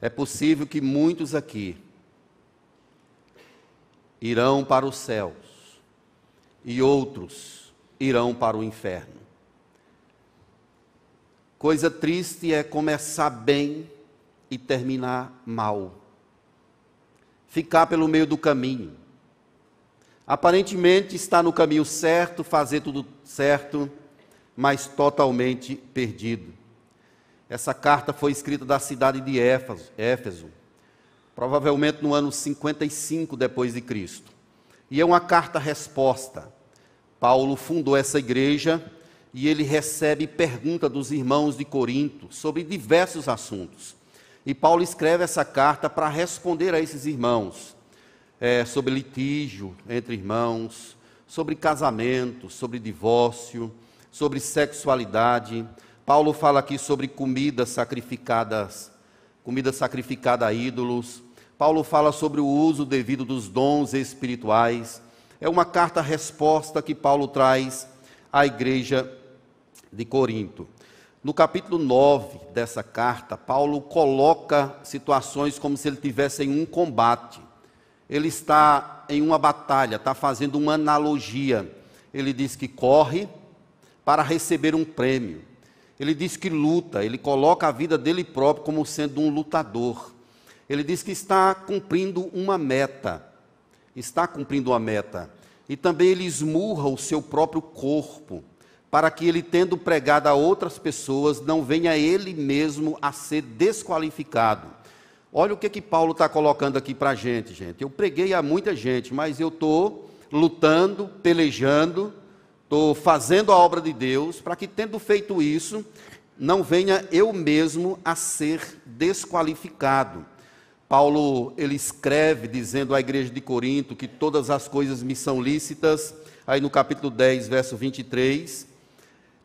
É possível que muitos aqui irão para os céus e outros irão para o inferno. Coisa triste é começar bem e terminar mal. Ficar pelo meio do caminho. Aparentemente está no caminho certo, fazer tudo certo, mas totalmente perdido. Essa carta foi escrita da cidade de Éfeso, provavelmente no ano 55 depois de Cristo. E é uma carta resposta. Paulo fundou essa igreja e ele recebe pergunta dos irmãos de Corinto sobre diversos assuntos. E Paulo escreve essa carta para responder a esses irmãos é, sobre litígio entre irmãos, sobre casamento, sobre divórcio, sobre sexualidade. Paulo fala aqui sobre comidas sacrificadas, comida sacrificada a ídolos. Paulo fala sobre o uso devido dos dons espirituais. É uma carta-resposta que Paulo traz à igreja de Corinto. No capítulo 9 dessa carta, Paulo coloca situações como se ele tivesse em um combate. Ele está em uma batalha, está fazendo uma analogia. Ele diz que corre para receber um prêmio. Ele diz que luta, ele coloca a vida dele próprio como sendo um lutador. Ele diz que está cumprindo uma meta. Está cumprindo uma meta. E também ele esmurra o seu próprio corpo para que ele, tendo pregado a outras pessoas, não venha ele mesmo a ser desqualificado. Olha o que, que Paulo está colocando aqui para a gente, gente. Eu preguei a muita gente, mas eu estou lutando, pelejando, estou fazendo a obra de Deus, para que, tendo feito isso, não venha eu mesmo a ser desqualificado. Paulo, ele escreve dizendo à igreja de Corinto que todas as coisas me são lícitas, aí no capítulo 10, verso 23,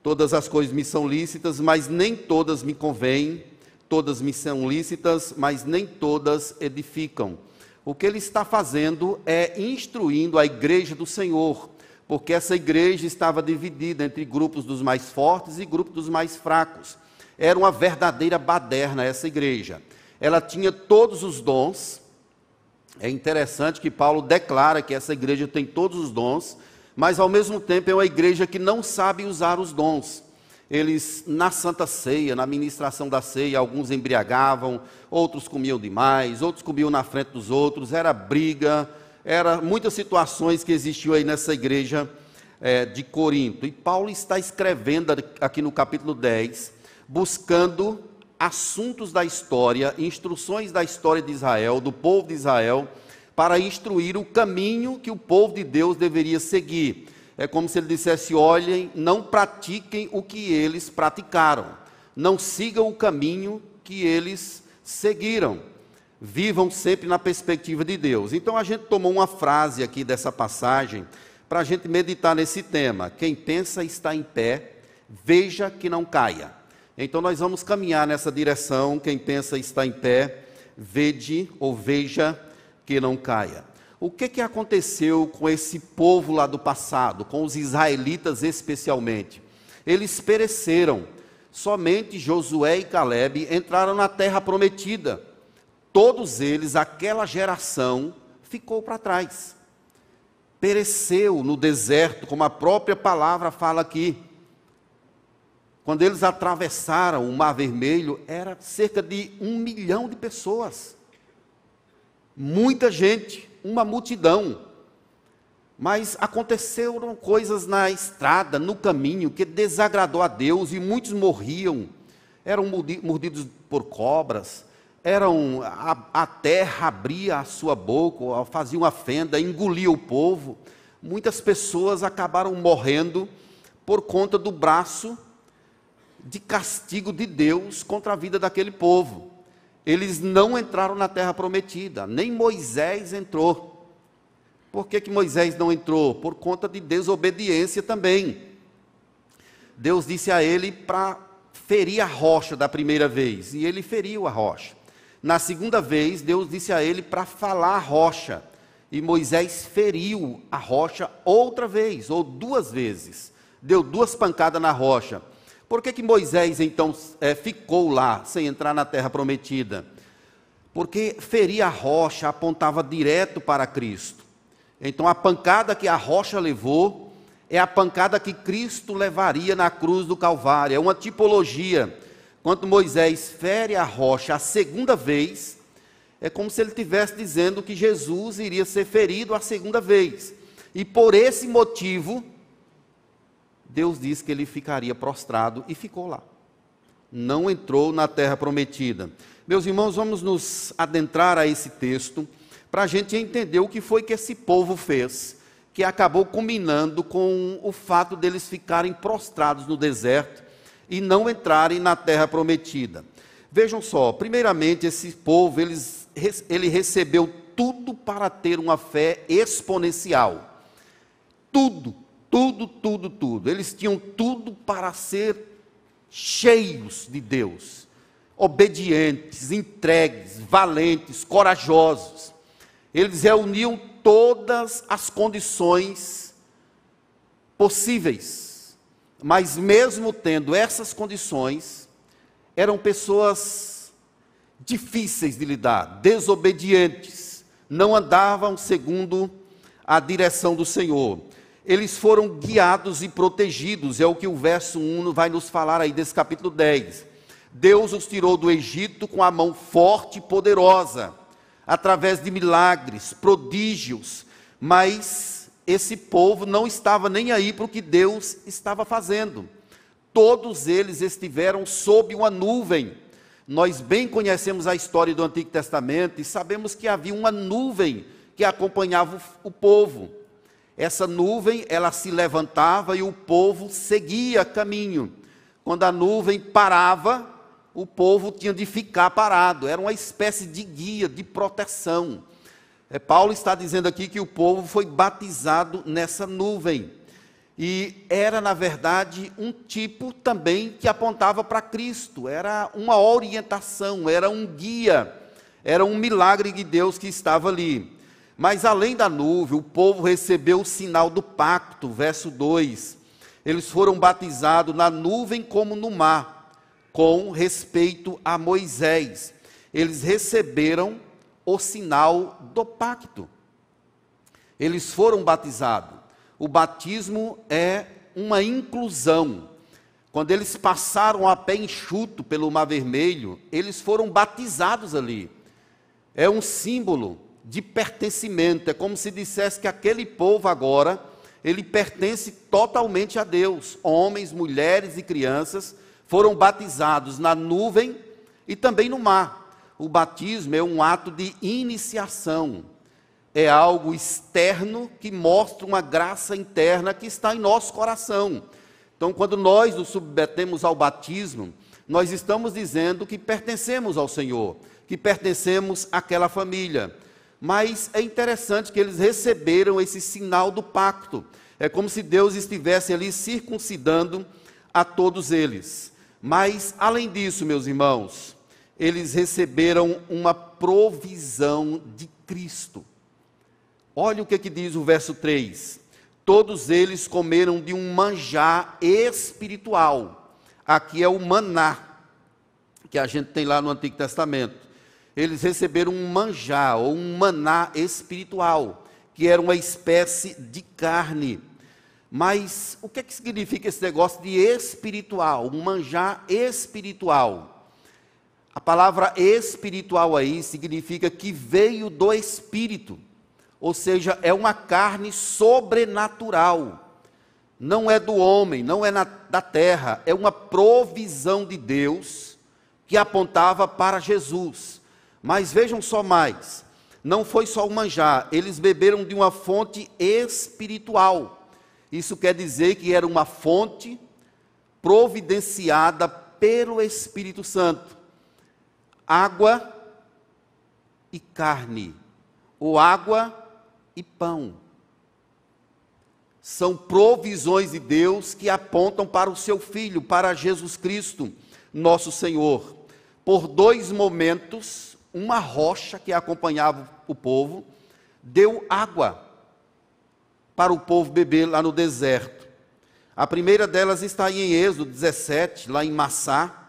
Todas as coisas me são lícitas, mas nem todas me convêm. Todas me são lícitas, mas nem todas edificam. O que ele está fazendo é instruindo a igreja do Senhor, porque essa igreja estava dividida entre grupos dos mais fortes e grupos dos mais fracos. Era uma verdadeira baderna essa igreja. Ela tinha todos os dons. É interessante que Paulo declara que essa igreja tem todos os dons, mas ao mesmo tempo é uma igreja que não sabe usar os dons. Eles, na Santa Ceia, na ministração da ceia, alguns embriagavam, outros comiam demais, outros comiam na frente dos outros, era briga, era muitas situações que existiam aí nessa igreja é, de Corinto. E Paulo está escrevendo aqui no capítulo 10, buscando assuntos da história, instruções da história de Israel, do povo de Israel, para instruir o caminho que o povo de Deus deveria seguir. É como se ele dissesse: olhem, não pratiquem o que eles praticaram, não sigam o caminho que eles seguiram, vivam sempre na perspectiva de Deus. Então a gente tomou uma frase aqui dessa passagem para a gente meditar nesse tema: quem pensa está em pé, veja que não caia. Então nós vamos caminhar nessa direção. Quem pensa está em pé, vede ou veja que não caia. O que, que aconteceu com esse povo lá do passado, com os israelitas especialmente? Eles pereceram. Somente Josué e Caleb entraram na terra prometida. Todos eles, aquela geração, ficou para trás. Pereceu no deserto, como a própria palavra fala aqui. Quando eles atravessaram o Mar Vermelho, era cerca de um milhão de pessoas muita gente, uma multidão. Mas aconteceram coisas na estrada, no caminho, que desagradou a Deus e muitos morriam. Eram mordidos por cobras, eram a, a terra abria a sua boca, fazia uma fenda, engolia o povo. Muitas pessoas acabaram morrendo por conta do braço de castigo de Deus contra a vida daquele povo eles não entraram na terra prometida, nem Moisés entrou. Por que, que Moisés não entrou? Por conta de desobediência também. Deus disse a ele para ferir a rocha da primeira vez, e ele feriu a rocha. Na segunda vez, Deus disse a ele para falar a rocha, e Moisés feriu a rocha outra vez, ou duas vezes. Deu duas pancadas na rocha. Por que, que Moisés então é, ficou lá, sem entrar na terra prometida? porque ferir a rocha apontava direto para Cristo. Então a pancada que a rocha levou é a pancada que Cristo levaria na cruz do Calvário. É uma tipologia. Quando Moisés fere a rocha a segunda vez, é como se ele estivesse dizendo que Jesus iria ser ferido a segunda vez. E por esse motivo, Deus disse que ele ficaria prostrado e ficou lá. Não entrou na terra prometida. Meus irmãos, vamos nos adentrar a esse texto para a gente entender o que foi que esse povo fez, que acabou culminando com o fato deles ficarem prostrados no deserto e não entrarem na terra prometida. Vejam só, primeiramente, esse povo, eles, ele recebeu tudo para ter uma fé exponencial. Tudo, tudo, tudo, tudo. Eles tinham tudo para ser cheios de Deus, obedientes, entregues, valentes, corajosos. Eles reuniam todas as condições possíveis, mas mesmo tendo essas condições, eram pessoas difíceis de lidar, desobedientes, não andavam segundo a direção do Senhor. Eles foram guiados e protegidos, é o que o verso 1 vai nos falar aí desse capítulo 10. Deus os tirou do Egito com a mão forte e poderosa, através de milagres, prodígios, mas esse povo não estava nem aí para o que Deus estava fazendo todos eles estiveram sob uma nuvem. Nós bem conhecemos a história do Antigo Testamento e sabemos que havia uma nuvem que acompanhava o, povo. Essa nuvem, ela se levantava e o povo seguia caminho. Quando a nuvem parava, o povo tinha de ficar parado. Era uma espécie de guia, de proteção. É, Paulo está dizendo aqui que o povo foi batizado nessa nuvem. E era, na verdade, um tipo também que apontava para Cristo, era uma orientação, era um guia, era um milagre de Deus que estava ali. Mas além da nuvem, o povo recebeu o sinal do pacto, verso 2. Eles foram batizados na nuvem como no mar, com respeito a Moisés. Eles receberam o sinal do pacto. Eles foram batizados o batismo é uma inclusão. Quando eles passaram a pé enxuto pelo Mar Vermelho, eles foram batizados ali. É um símbolo de pertencimento, é como se dissesse que aquele povo agora, ele pertence totalmente a Deus. Homens, mulheres e crianças foram batizados na nuvem e também no mar. O batismo é um ato de iniciação, é algo externo que mostra uma graça interna que está em nosso coração. Então, quando nós nos submetemos ao batismo, nós estamos dizendo que pertencemos ao Senhor, que pertencemos àquela família. Mas é interessante que eles receberam esse sinal do pacto. É como se Deus estivesse ali circuncidando a todos eles. Mas, além disso, meus irmãos, eles receberam uma provisão de Cristo. Olha o que, que diz o verso 3: Todos eles comeram de um manjar espiritual. Aqui é o maná, que a gente tem lá no Antigo Testamento. Eles receberam um manjar, ou um maná espiritual, que era uma espécie de carne. Mas o que, é que significa esse negócio de espiritual? Um manjar espiritual. A palavra espiritual aí significa que veio do Espírito ou seja, é uma carne sobrenatural. Não é do homem, não é na, da terra, é uma provisão de Deus que apontava para Jesus. Mas vejam só mais: não foi só o manjar, eles beberam de uma fonte espiritual. Isso quer dizer que era uma fonte providenciada pelo Espírito Santo. Água e carne, ou água e pão. São provisões de Deus que apontam para o seu Filho, para Jesus Cristo, nosso Senhor. Por dois momentos, uma rocha que acompanhava o povo deu água para o povo beber lá no deserto. A primeira delas está em Êxodo 17, lá em Massá.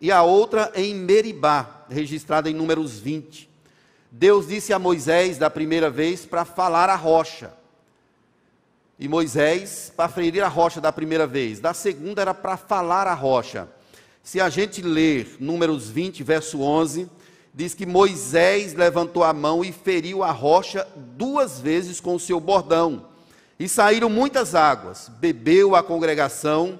E a outra em Meribá, registrada em Números 20. Deus disse a Moisés da primeira vez para falar a rocha. E Moisés para ferir a rocha da primeira vez. Da segunda era para falar a rocha. Se a gente ler Números 20, verso 11, diz que Moisés levantou a mão e feriu a rocha duas vezes com o seu bordão. E saíram muitas águas, bebeu a congregação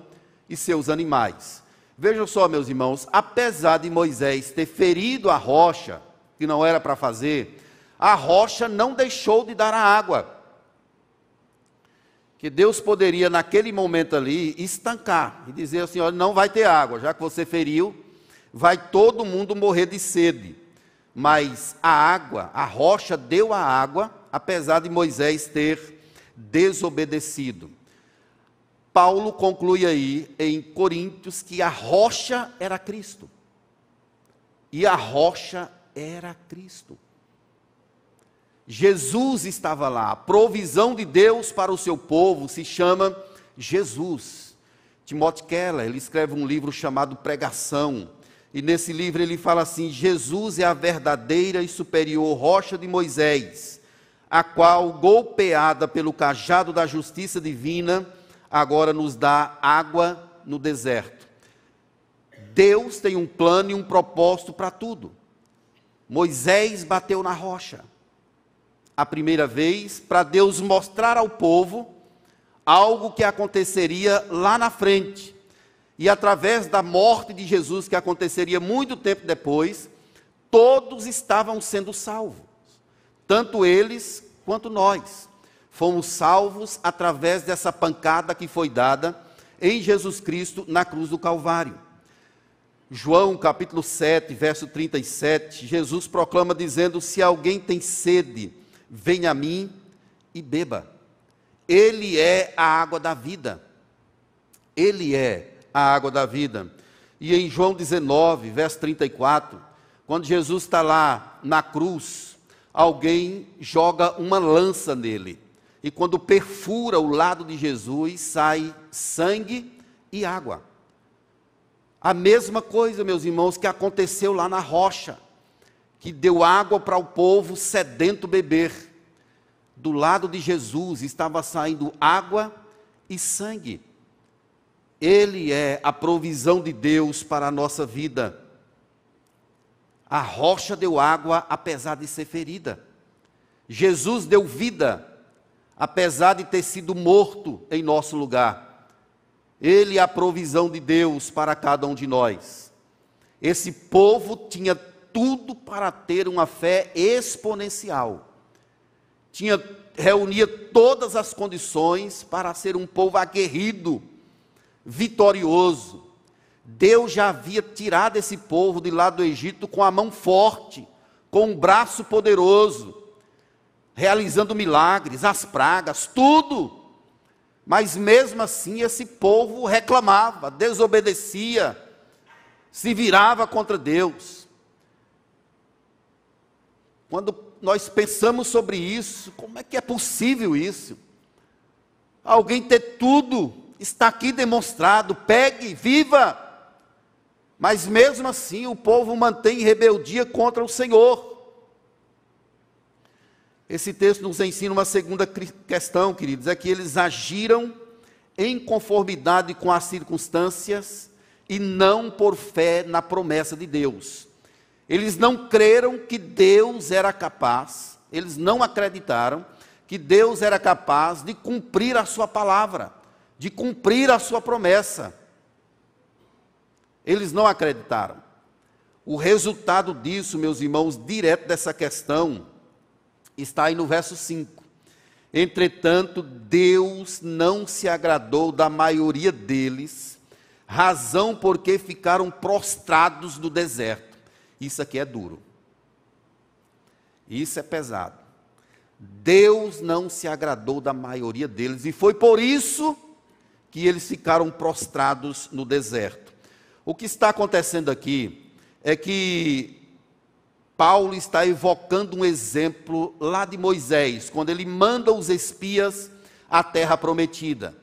e seus animais. Vejam só, meus irmãos, apesar de Moisés ter ferido a rocha, que não era para fazer, a rocha não deixou de dar a água. Que Deus poderia, naquele momento ali, estancar e dizer assim: olha, não vai ter água, já que você feriu, vai todo mundo morrer de sede. Mas a água, a rocha deu a água, apesar de Moisés ter desobedecido. Paulo conclui aí em Coríntios que a rocha era Cristo. E a rocha era Cristo. Jesus estava lá, a provisão de Deus para o seu povo se chama Jesus. Timothy Keller, ele escreve um livro chamado Pregação, e nesse livro ele fala assim: Jesus é a verdadeira e superior rocha de Moisés, a qual, golpeada pelo cajado da justiça divina, agora nos dá água no deserto. Deus tem um plano e um propósito para tudo. Moisés bateu na rocha a primeira vez para Deus mostrar ao povo algo que aconteceria lá na frente. E através da morte de Jesus, que aconteceria muito tempo depois, todos estavam sendo salvos, tanto eles quanto nós. Fomos salvos através dessa pancada que foi dada em Jesus Cristo na cruz do Calvário. João capítulo 7, verso 37, Jesus proclama dizendo: Se alguém tem sede, venha a mim e beba. Ele é a água da vida. Ele é a água da vida. E em João 19, verso 34, quando Jesus está lá na cruz, alguém joga uma lança nele. E quando perfura o lado de Jesus, sai sangue e água. A mesma coisa, meus irmãos, que aconteceu lá na rocha, que deu água para o povo sedento beber. Do lado de Jesus estava saindo água e sangue. Ele é a provisão de Deus para a nossa vida. A rocha deu água, apesar de ser ferida. Jesus deu vida, apesar de ter sido morto em nosso lugar. Ele é a provisão de Deus para cada um de nós. Esse povo tinha tudo para ter uma fé exponencial. Tinha reunia todas as condições para ser um povo aguerrido, vitorioso. Deus já havia tirado esse povo de lá do Egito com a mão forte, com um braço poderoso, realizando milagres, as pragas, tudo. Mas mesmo assim esse povo reclamava, desobedecia, se virava contra Deus. Quando nós pensamos sobre isso, como é que é possível isso? Alguém ter tudo, está aqui demonstrado, pegue, viva. Mas mesmo assim o povo mantém rebeldia contra o Senhor. Esse texto nos ensina uma segunda questão, queridos, é que eles agiram em conformidade com as circunstâncias e não por fé na promessa de Deus. Eles não creram que Deus era capaz, eles não acreditaram que Deus era capaz de cumprir a sua palavra, de cumprir a sua promessa. Eles não acreditaram. O resultado disso, meus irmãos, direto dessa questão, está aí no verso 5. Entretanto, Deus não se agradou da maioria deles, razão porque ficaram prostrados no deserto. Isso aqui é duro. Isso é pesado. Deus não se agradou da maioria deles e foi por isso que eles ficaram prostrados no deserto. O que está acontecendo aqui é que Paulo está evocando um exemplo lá de Moisés, quando ele manda os espias à terra prometida.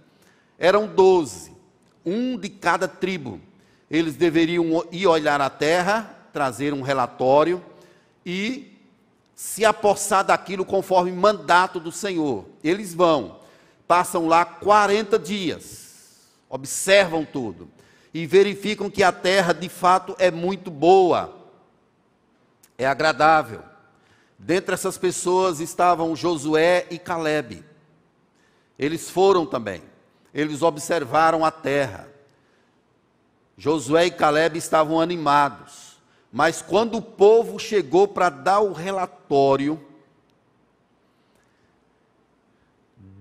Eram doze, um de cada tribo. eles deveriam ir olhar a terra, trazer um relatório e se apossar daquilo conforme mandato do Senhor. Eles vão, passam lá 40 dias, observam tudo e verificam que a terra de fato é muito boa, é agradável. Dentre essas pessoas estavam Josué e Caleb. Eles foram também, eles observaram a terra. Josué e Caleb estavam animados. Mas quando o povo chegou para dar o relatório,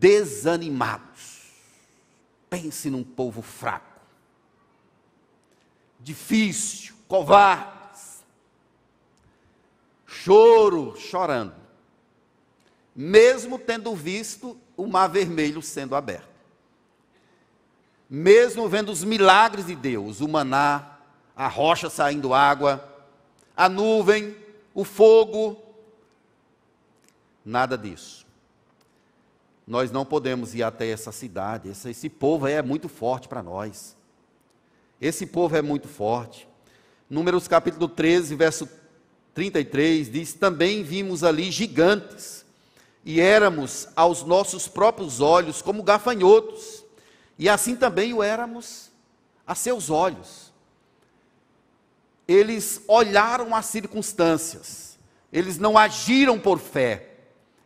desanimados. Pense num povo fraco, difícil, covardes, choro, chorando, mesmo tendo visto o mar vermelho sendo aberto, mesmo vendo os milagres de Deus, o maná, a rocha saindo água, a nuvem, o fogo. Nada disso. Nós não podemos ir até essa cidade. Esse, esse povo é muito forte para nós. Esse povo é muito forte. Números capítulo 13, verso 33 diz: Também vimos ali gigantes, e éramos aos nossos próprios olhos como gafanhotos, e assim também o éramos a seus olhos eles olharam as circunstâncias, eles não agiram por fé,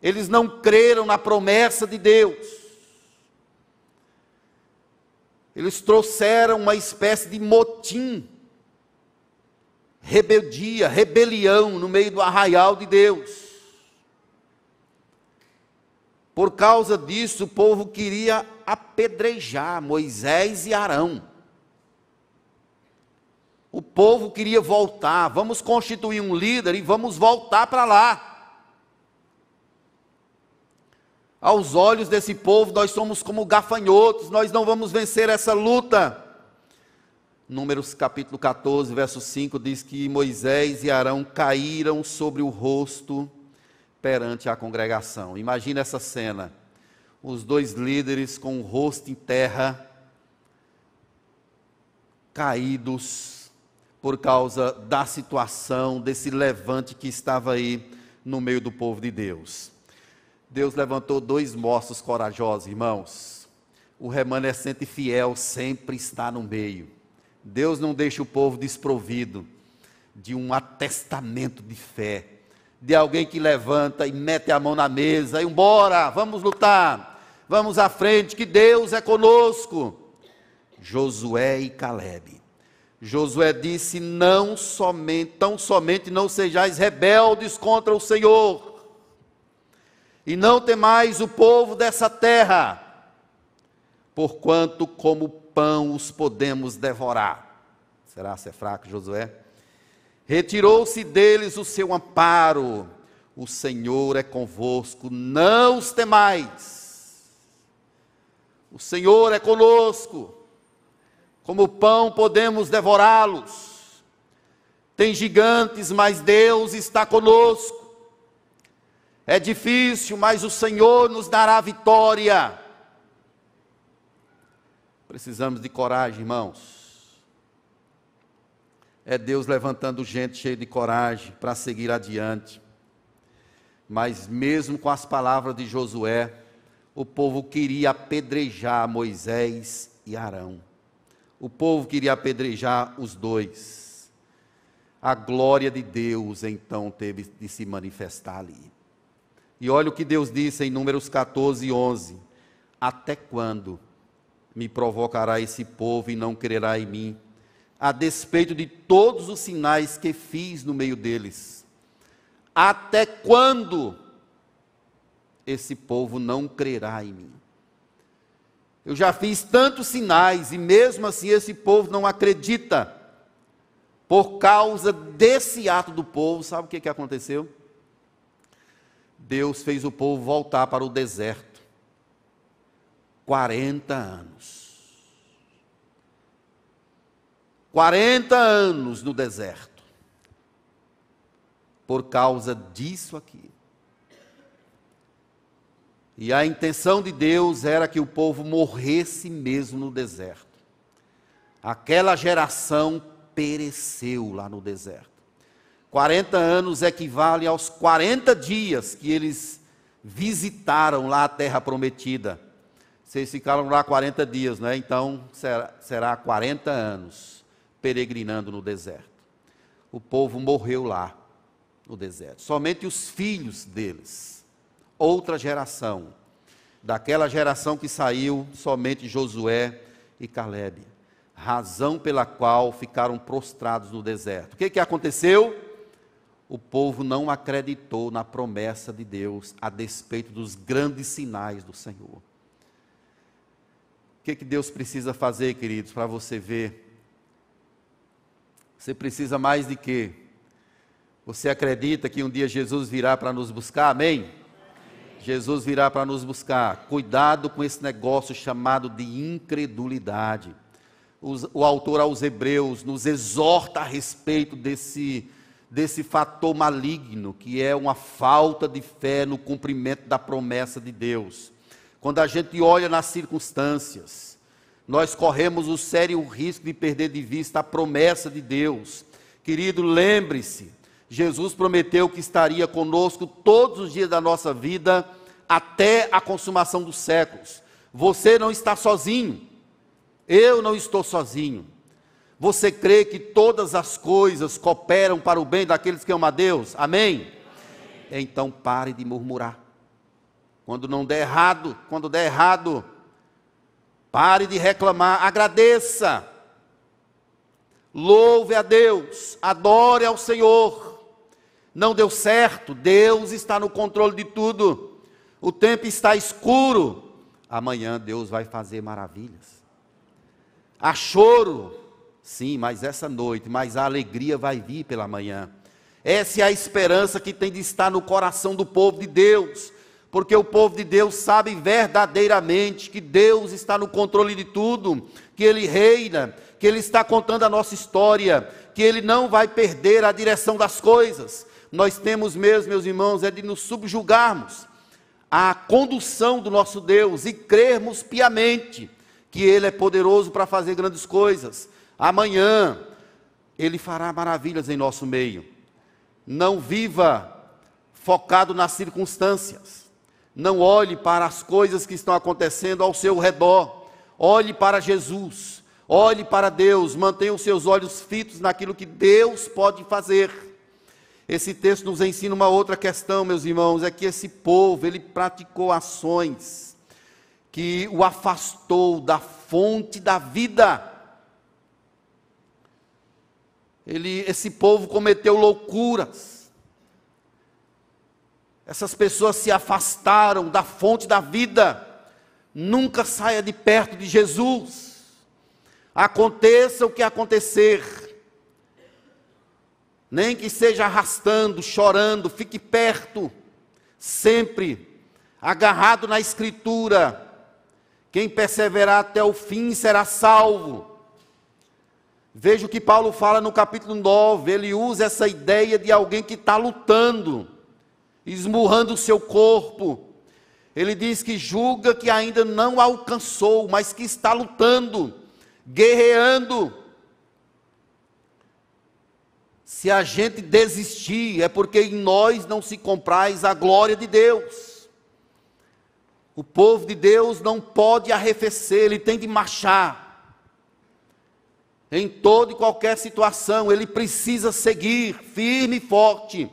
eles não creram na promessa de Deus. Eles trouxeram uma espécie de motim, rebeldia, rebelião no meio do arraial de Deus. Por causa disso, o povo queria apedrejar Moisés e Arão. O povo queria voltar, vamos constituir um líder e vamos voltar para lá. Aos olhos desse povo, nós somos como gafanhotos, nós não vamos vencer essa luta. Números capítulo 14, verso 5 diz que Moisés e Arão caíram sobre o rosto perante a congregação. Imagina essa cena: os dois líderes com o rosto em terra, caídos, por causa da situação, desse levante que estava aí no meio do povo de Deus. Deus levantou dois moços corajosos, irmãos. O remanescente fiel sempre está no meio. Deus não deixa o povo desprovido de um atestamento de fé, de alguém que levanta e mete a mão na mesa e embora, vamos lutar, vamos à frente, que Deus é conosco. Josué e Caleb Josué disse: Não somente, tão somente não sejais rebeldes contra o Senhor, e não temais o povo dessa terra, porquanto como pão os podemos devorar. Será ser é fraco, Josué? Retirou-se deles o seu amparo, o Senhor é convosco, não os temais. O Senhor é conosco como pão podemos devorá-los. Tem gigantes, mas Deus está conosco. É difícil, mas o Senhor nos dará vitória. Precisamos de coragem, irmãos. É Deus levantando gente cheia de coragem para seguir adiante. Mas mesmo com as palavras de Josué, o povo queria apedrejar Moisés e Arão. O povo queria apedrejar os dois. A glória de Deus então teve de se manifestar ali. E olha o que Deus disse em Números 14, 11: Até quando me provocará esse povo e não crerá em mim, a despeito de todos os sinais que fiz no meio deles? Até quando esse povo não crerá em mim? Eu já fiz tantos sinais e mesmo assim esse povo não acredita. Por causa desse ato do povo, sabe o que, que aconteceu? Deus fez o povo voltar para o deserto. 40 anos. 40 anos no deserto. Por causa disso aqui. E a intenção de Deus era que o povo morresse mesmo no deserto. Aquela geração pereceu lá no deserto. 40 anos equivale aos 40 dias que eles visitaram lá a terra prometida. Vocês ficaram lá 40 dias, né? Então será, será 40 anos peregrinando no deserto. O povo morreu lá no deserto. Somente os filhos deles, outra geração, daquela geração que saiu, somente Josué e Caleb. Razão pela qual ficaram prostrados no deserto. O que, que aconteceu? O povo não acreditou na promessa de Deus a despeito dos grandes sinais do Senhor que, que Deus precisa fazer, queridos, para você ver? Você precisa mais de quê? Você acredita que um dia Jesus virá para nos buscar? Amém? Amém. Jesus virá para nos buscar. Cuidado com esse negócio chamado de incredulidade. o autor aos Hebreus nos exorta a respeito desse, desse fator maligno, que é uma falta de fé no cumprimento da promessa de Deus. Quando a gente olha nas circunstâncias, nós corremos o sério risco de perder de vista a promessa de Deus. Querido, lembre-se, Jesus prometeu que estaria conosco todos os dias da nossa vida até a consumação dos séculos. Você não está sozinho. Eu não estou sozinho. Você crê que todas as coisas cooperam para o bem daqueles que amam a Deus? Amém? Amém. Então pare de murmurar. Quando não der errado, quando der errado, pare de reclamar, agradeça. Louve a Deus, adore ao Senhor. Não deu certo, Deus está no controle de tudo. O tempo está escuro. Amanhã Deus vai fazer maravilhas. Há choro, sim, mas essa noite, mas a alegria vai vir pela manhã. Essa é a esperança que tem de estar no coração do povo de Deus porque o povo de Deus sabe verdadeiramente que Deus está no controle de tudo, que Ele reina, que Ele está contando a nossa história, que Ele não vai perder a direção das coisas. Nós temos mesmo, meus irmãos, é de nos subjugarmos à condução do nosso Deus e crermos piamente que Ele é poderoso para fazer grandes coisas. Amanhã Ele fará maravilhas em nosso meio. Não viva focado nas circunstâncias. Não olhe para as coisas que estão acontecendo ao seu redor. Olhe para Jesus. Olhe para Deus. Mantenha os seus olhos fitos naquilo que Deus pode fazer. Esse texto nos ensina uma outra questão, meus irmãos, é que esse povo, ele praticou ações que o afastou da fonte da vida. Ele, esse povo cometeu loucuras essas pessoas se afastaram da fonte da vida. Nunca saia de perto de Jesus. Aconteça o que acontecer. Nem que seja arrastando, chorando, fique perto, sempre agarrado na Escritura. Quem perseverar até o fim será salvo. Veja o que Paulo fala no capítulo 9. Ele usa essa ideia de alguém que está lutando esmurrando o seu corpo. Ele diz que julga que ainda não alcançou, mas que está lutando, guerreando. Se a gente desistir, é porque em nós não se compraz a glória de Deus. O povo de Deus não pode arrefecer, ele tem de marchar. Em toda e qualquer situação, ele precisa seguir firme e forte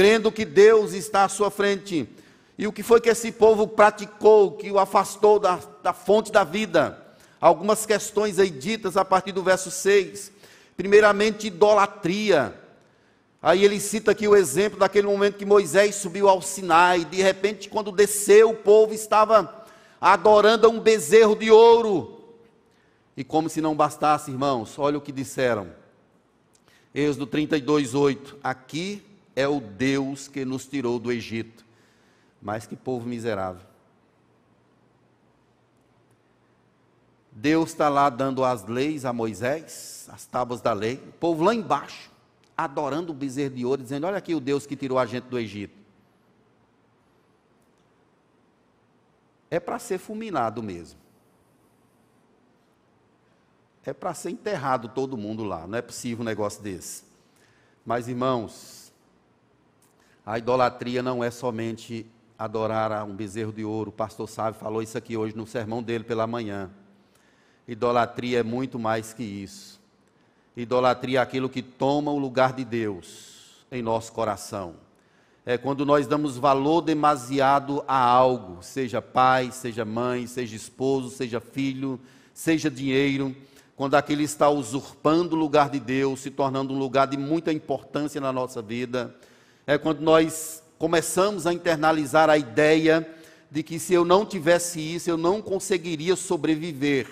crendo que Deus está à sua frente. E o que foi que esse povo praticou, que o afastou da, da fonte da vida? Algumas questões aí ditas a partir do verso 6. Primeiramente, idolatria. Aí ele cita aqui o exemplo daquele momento que Moisés subiu ao Sinai. De repente, quando desceu, o povo estava adorando um bezerro de ouro. E como se não bastasse, irmãos, olha o que disseram. Êxodo 32, 8. Aqui é o Deus que nos tirou do Egito. Mas que povo miserável. Deus está lá dando as leis a Moisés, as tábuas da lei, o povo lá embaixo, adorando o bezerro de ouro, dizendo: Olha aqui o Deus que tirou a gente do Egito. É para ser fulminado mesmo. é para ser enterrado todo mundo lá, não é possível um negócio desse. Mas, irmãos, a idolatria não é somente adorar a um bezerro de ouro. O pastor Sávio falou isso aqui hoje no sermão dele pela manhã. Idolatria é muito mais que isso. Idolatria é aquilo que toma o lugar de Deus em nosso coração. É quando nós damos valor demasiado a algo, seja pai, seja mãe, seja esposo, seja filho, seja dinheiro quando aquele está usurpando o lugar de Deus, se tornando um lugar de muita importância na nossa vida, é quando nós começamos a internalizar a ideia de que se eu não tivesse isso, eu não conseguiria sobreviver.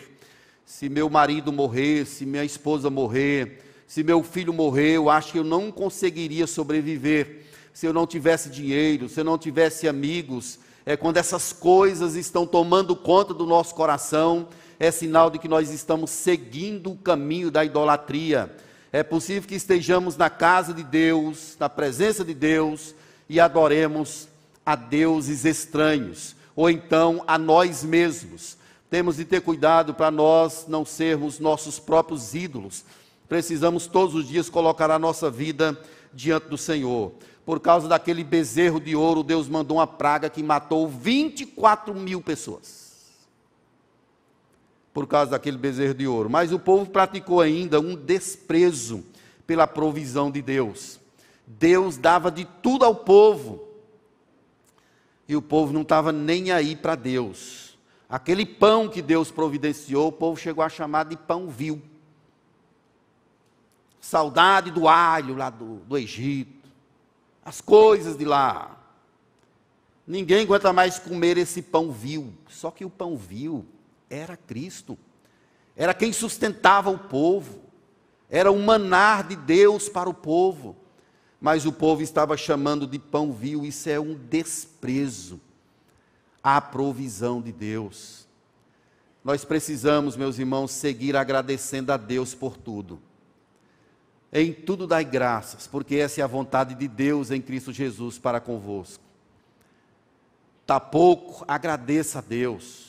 Se meu marido morrer, se minha esposa morrer, se meu filho morrer, eu acho que eu não conseguiria sobreviver. Se eu não tivesse dinheiro, se eu não tivesse amigos, é quando essas coisas estão tomando conta do nosso coração é sinal de que nós estamos seguindo o caminho da idolatria. É possível que estejamos na casa de Deus, na presença de Deus, e adoremos a deuses estranhos, ou então a nós mesmos. Temos de ter cuidado para nós não sermos nossos próprios ídolos. Precisamos todos os dias colocar a nossa vida diante do Senhor. Por causa daquele bezerro de ouro, Deus mandou uma praga que matou 24 mil pessoas por causa daquele bezerro de ouro. Mas o povo praticou ainda um desprezo pela provisão de Deus. Deus dava de tudo ao povo. E o povo não estava nem aí para Deus. Aquele pão que Deus providenciou, o povo chegou a chamar de pão vil. Saudade do alho lá do, do Egito. As coisas de lá. Ninguém aguenta mais comer esse pão vil. Só que o pão vil era Cristo. Era quem sustentava o povo. Era o manar de Deus para o povo. Mas o povo estava chamando de pão vil, isso é um desprezo à provisão de Deus. Nós precisamos, meus irmãos, seguir agradecendo a Deus por tudo. Em tudo dai graças, porque essa é a vontade de Deus em Cristo Jesus para convosco. Está pouco, agradeça a Deus.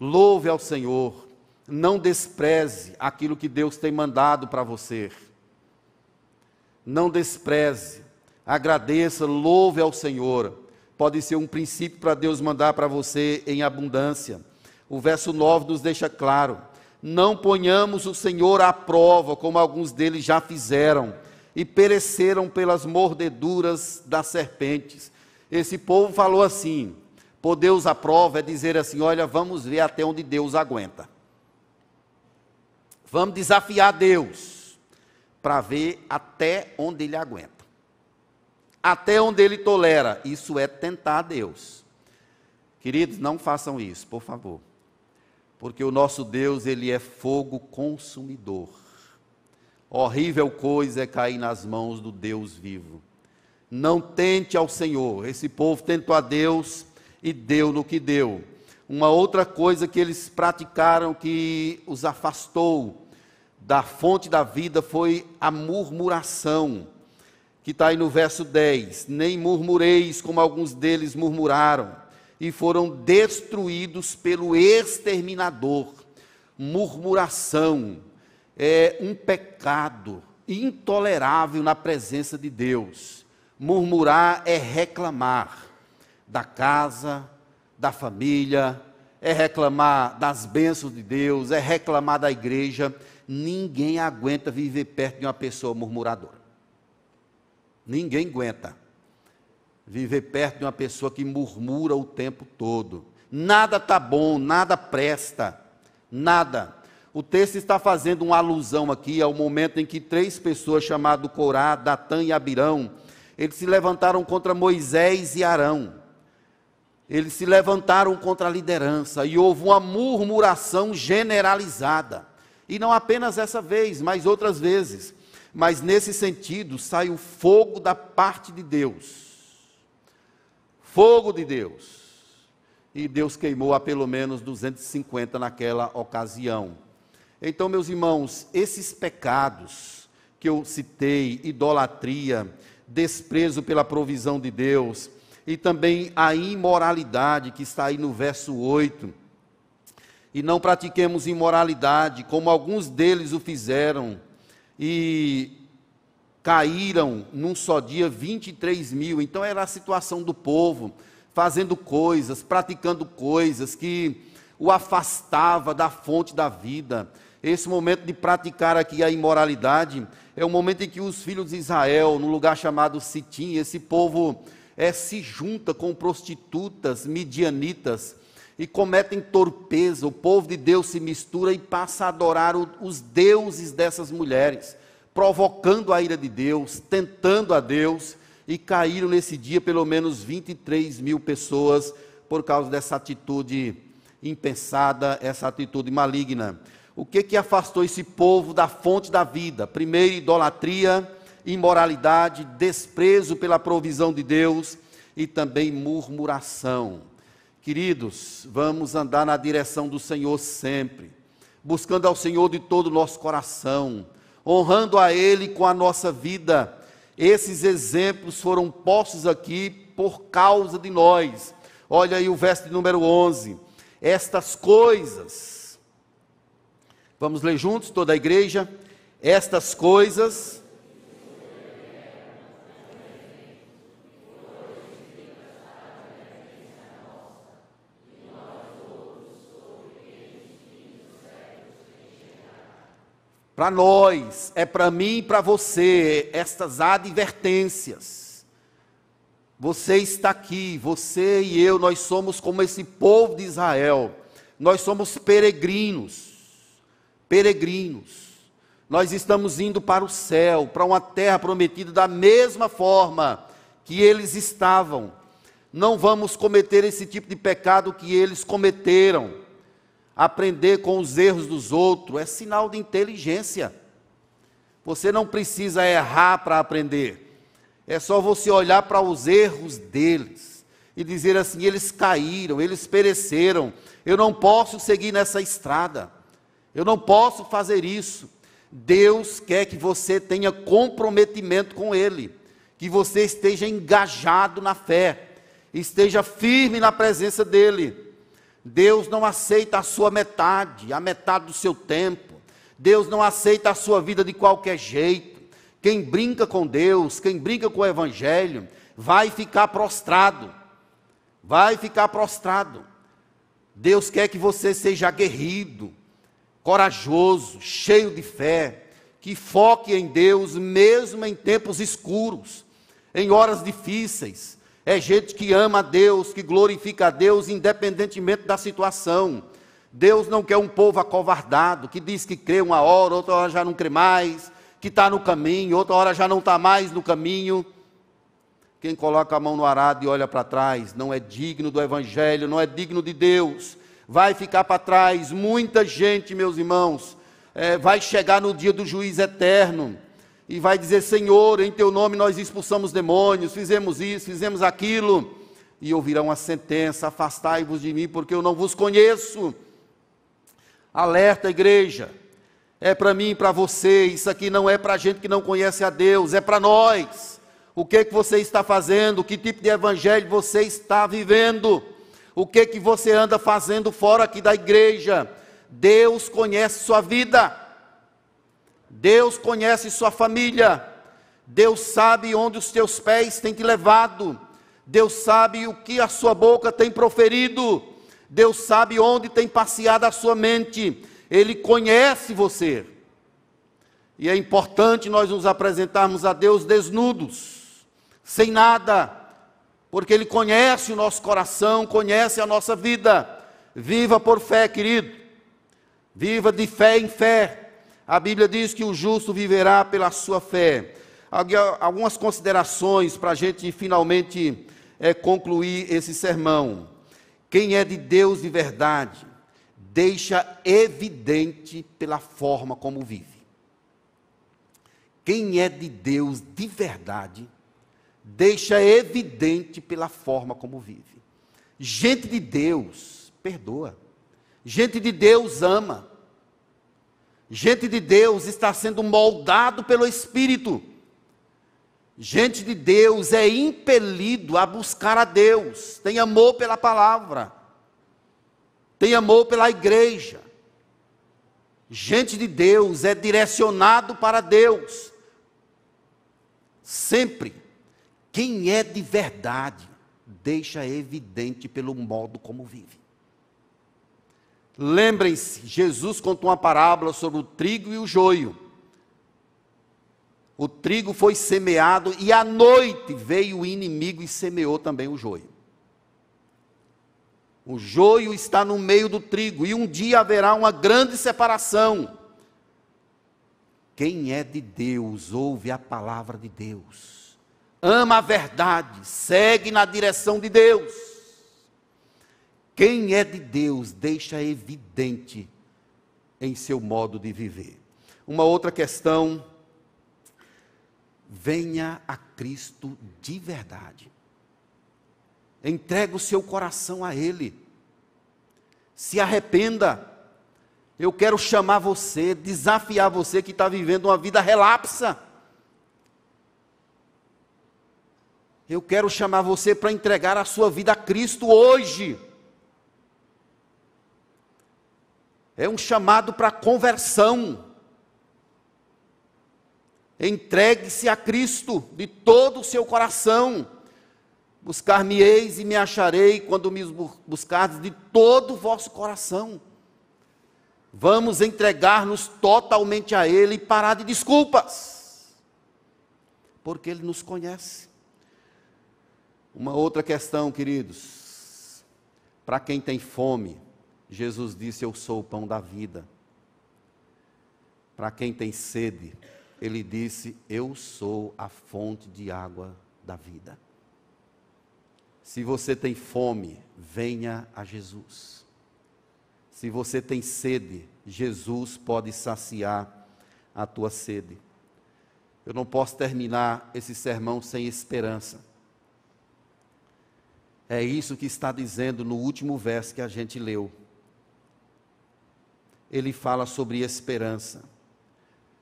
Louve ao Senhor, não despreze aquilo que Deus tem mandado para você. Não despreze, agradeça, louve ao Senhor. Pode ser um princípio para Deus mandar para você em abundância. O verso 9 nos deixa claro: não ponhamos o Senhor à prova, como alguns deles já fizeram, e pereceram pelas mordeduras das serpentes. Esse povo falou assim: Pôr Deus à prova é dizer assim: olha, vamos ver até onde Deus aguenta. Vamos desafiar Deus para ver até onde Ele aguenta. Até onde Ele tolera. Isso é tentar Deus. Queridos, não façam isso, por favor. Porque o nosso Deus, Ele é fogo consumidor. Horrível coisa é cair nas mãos do Deus vivo. Não tente ao Senhor. Esse povo tentou a Deus e deu no que deu. Uma outra coisa que eles praticaram que os afastou da fonte da vida foi a murmuração, que está aí no verso 10. Nem murmureis como alguns deles murmuraram, e foram destruídos pelo exterminador. Murmuração é um pecado intolerável na presença de Deus. Murmurar é reclamar da casa, da família, é reclamar das bênçãos de Deus, é reclamar da igreja. Ninguém aguenta viver perto de uma pessoa murmuradora. Ninguém aguenta viver perto de uma pessoa que murmura o tempo todo. Nada está bom, nada presta, nada. O texto está fazendo uma alusão aqui ao momento em que três pessoas, chamadas Corá, Datã e Abirão, eles se levantaram contra Moisés e Arão eles se levantaram contra a liderança e houve uma murmuração generalizada. E não apenas essa vez, mas outras vezes. Mas nesse sentido, sai o fogo da parte de Deus. Fogo de Deus. E Deus queimou a pelo menos 250 naquela ocasião. Então, meus irmãos, esses pecados que eu citei, idolatria, desprezo pela provisão de Deus, e também a imoralidade, que está aí no verso 8. e não pratiquemos imoralidade, como alguns deles o fizeram, e caíram num só dia 23 mil. Então era a situação do povo, fazendo coisas, praticando coisas que o afastava da fonte da vida. Esse momento de praticar aqui a imoralidade é o momento em que os filhos de Israel, no lugar chamado Sitim, esse povo é, se junta com prostitutas midianitas e cometem torpeza. O povo de Deus se mistura e passa a adorar o, os deuses dessas mulheres, provocando a ira de Deus, tentando a Deus, e caíram nesse dia pelo menos 23 mil pessoas por causa dessa atitude impensada, essa atitude maligna. O que que afastou esse povo da fonte da vida? Primeiro, idolatria, imoralidade, desprezo pela provisão de Deus e também murmuração. Queridos, vamos andar na direção do Senhor sempre, buscando ao Senhor de todo o nosso coração, honrando a Ele com a nossa vida. Esses exemplos foram postos aqui por causa de nós. Olha aí o verso de número 11 estas coisas. Vamos ler juntos, toda a igreja? Estas coisas. Para nós, é para mim e para você, estas advertências você está aqui, você e eu, nós somos como esse povo de Israel. Nós somos peregrinos. Peregrinos. Nós estamos indo para o céu, para uma terra prometida da mesma forma que eles estavam. Não vamos cometer esse tipo de pecado que eles cometeram. Aprender com os erros dos outros é sinal de inteligência. Você não precisa errar para aprender. É só você olhar para os erros deles e dizer assim: eles caíram, eles pereceram. Eu não posso seguir nessa estrada. Eu não posso fazer isso. Deus quer que você tenha comprometimento com Ele, que você esteja engajado na fé, esteja firme na presença dEle. Deus não aceita a sua metade, a metade do seu tempo. Deus não aceita a sua vida de qualquer jeito. Quem brinca com Deus, quem brinca com o Evangelho, vai ficar prostrado. Vai ficar prostrado. Deus quer que você seja aguerrido, corajoso, cheio de fé, que foque em Deus mesmo em tempos escuros, em horas difíceis. É gente que ama a Deus, que glorifica a Deus, independentemente da situação. Deus não quer um povo acovardado, que diz que crê uma hora, outra hora já não crê mais, que está no caminho, outra hora já não está mais no caminho. Quem coloca a mão no arado e olha para trás não é digno do Evangelho, não é digno de Deus, vai ficar para trás. Muita gente, meus irmãos, é, vai chegar no dia do juiz eterno e vai dizer: Senhor, em teu nome nós expulsamos demônios, fizemos isso, fizemos aquilo, e ouvirão a sentença: Afastai-vos de mim, porque eu não vos conheço. Alerta, igreja é para mim e para você. Isso aqui não é para gente que não conhece a Deus, é para nós. O que que você está fazendo? Que tipo de evangelho você está vivendo? O que que você anda fazendo fora aqui da igreja? Deus conhece sua vida. Deus conhece sua família. Deus sabe onde os teus pés têm te levado. Deus sabe o que a sua boca tem proferido. Deus sabe onde tem passeado a sua mente. Ele conhece você. E é importante nós nos apresentarmos a Deus desnudos, sem nada, porque Ele conhece o nosso coração, conhece a nossa vida. Viva por fé, querido. Viva de fé em fé. A Bíblia diz que o justo viverá pela sua fé. Algumas considerações para a gente finalmente é, concluir esse sermão. Quem é de Deus de verdade deixa evidente pela forma como vive. Quem é de Deus de verdade, deixa evidente pela forma como vive. Gente de Deus perdoa. Gente de Deus ama. Gente de Deus está sendo moldado pelo Espírito. Gente de Deus é impelido a buscar a Deus, tem amor pela palavra. tem amor pela igreja. Gente de Deus é direcionado para Deus. Sempre. Quem é de verdade, deixa evidente pelo modo como vive. Lembrem-se, Jesus contou uma parábola sobre o trigo e o joio. O trigo foi semeado e à noite veio o inimigo e semeou também o joio. O joio está no meio do trigo e um dia haverá uma grande separação. Quem é de Deus ouve a palavra de Deus, ama a verdade, segue na direção de Deus. Quem é de Deus deixa evidente em seu modo de viver. Uma outra questão, venha a Cristo de verdade. Entrega o seu coração a Ele. Se arrependa. Eu quero chamar você, desafiar você que está vivendo uma vida relapsa. Eu quero chamar você para entregar a sua vida a Cristo hoje. É um chamado para conversão. Entregue-se a Cristo de todo o seu coração. Buscar-me-eis e me acharei quando me buscardes de todo o vosso coração. Vamos entregar-nos totalmente a Ele e parar de desculpas, porque Ele nos conhece. Uma outra questão, queridos, para quem tem fome, Jesus disse: Eu sou o pão da vida. Para quem tem sede, Ele disse: Eu sou a fonte de água da vida. Se você tem fome, venha a Jesus. Se você tem sede, Jesus pode saciar a tua sede. Eu não posso terminar esse sermão sem esperança. É isso que está dizendo no último verso que a gente leu. Ele fala sobre esperança,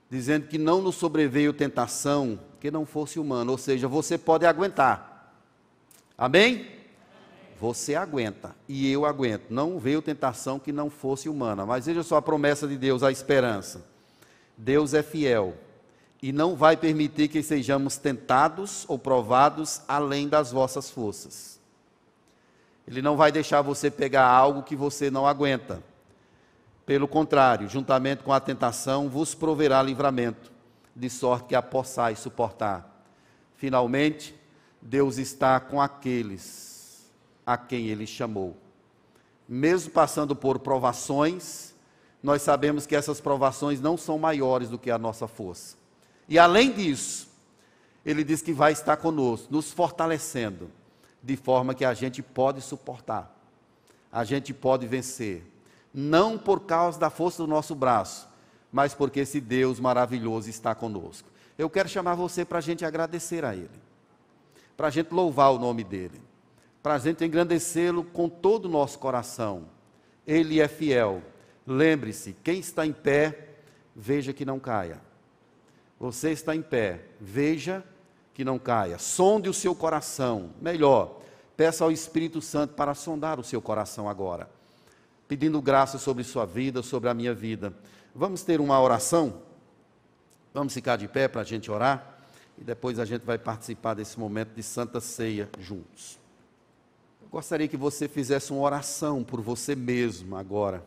dizendo que não nos sobreveio tentação que não fosse humana, ou seja, você pode aguentar. Amém? Você aguenta e eu aguento. Não veio tentação que não fosse humana. Mas veja só a promessa de Deus, a esperança. Deus é fiel e não vai permitir que sejamos tentados ou provados além das vossas forças. Ele não vai deixar você pegar algo que você não aguenta. Pelo contrário, juntamente com a tentação, vos proverá livramento, de sorte que a possais suportar. Finalmente, Deus está com aqueles a quem Ele chamou. Mesmo passando por provações, nós sabemos que essas provações não são maiores do que a nossa força. E além disso, Ele diz que vai estar conosco, nos fortalecendo, de forma que a gente pode suportar, a gente pode vencer. Não por causa da força do nosso braço, mas porque esse Deus maravilhoso está conosco. Eu quero chamar você para a gente agradecer a Ele para a gente louvar o nome dele, para a gente engrandecê-lo com todo o nosso coração. Ele é fiel. Lembre-se: quem está em pé, veja que não caia. Você está em pé, veja que não caia. Sonde o seu coração. Melhor, peça ao Espírito Santo para sondar o seu coração agora, pedindo graça sobre sua vida, sobre a minha vida. Vamos ter uma oração? Vamos ficar de pé para a gente orar? e depois a gente vai participar desse momento de Santa Ceia juntos. Eu gostaria que você fizesse uma oração por você mesmo agora.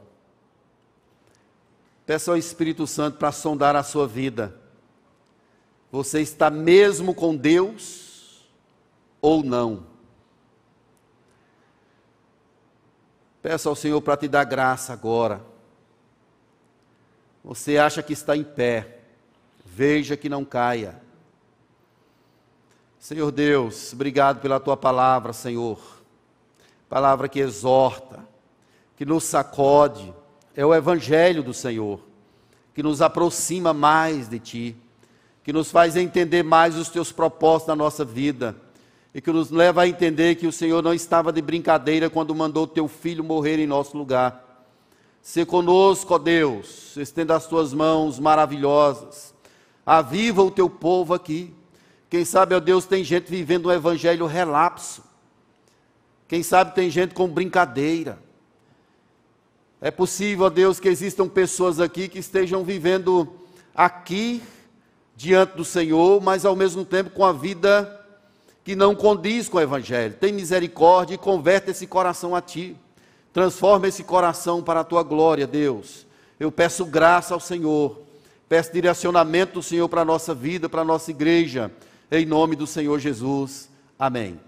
Peça ao Espírito Santo para sondar a sua vida. Você está mesmo com Deus ou não? Peça ao Senhor para te dar graça agora. Você acha que está em pé, veja que não caia. Senhor Deus, obrigado pela tua palavra, Senhor. Palavra que exorta, que nos sacode, é o evangelho do Senhor, que nos aproxima mais de ti, que nos faz entender mais os teus propósitos na nossa vida e que nos leva a entender que o Senhor não estava de brincadeira quando mandou teu filho morrer em nosso lugar. Se conosco, ó Deus, estenda as tuas mãos maravilhosas, aviva o teu povo aqui quem sabe, ó Deus, tem gente vivendo um evangelho relapso. Quem sabe tem gente com brincadeira. É possível, ó Deus, que existam pessoas aqui que estejam vivendo aqui diante do Senhor, mas ao mesmo tempo com a vida que não condiz com o Evangelho. Tem misericórdia e converte esse coração a Ti. Transforma esse coração para a Tua glória, Deus. Eu peço graça ao Senhor, peço direcionamento do Senhor para a nossa vida, para a nossa igreja, em nome do Senhor Jesus. Amém.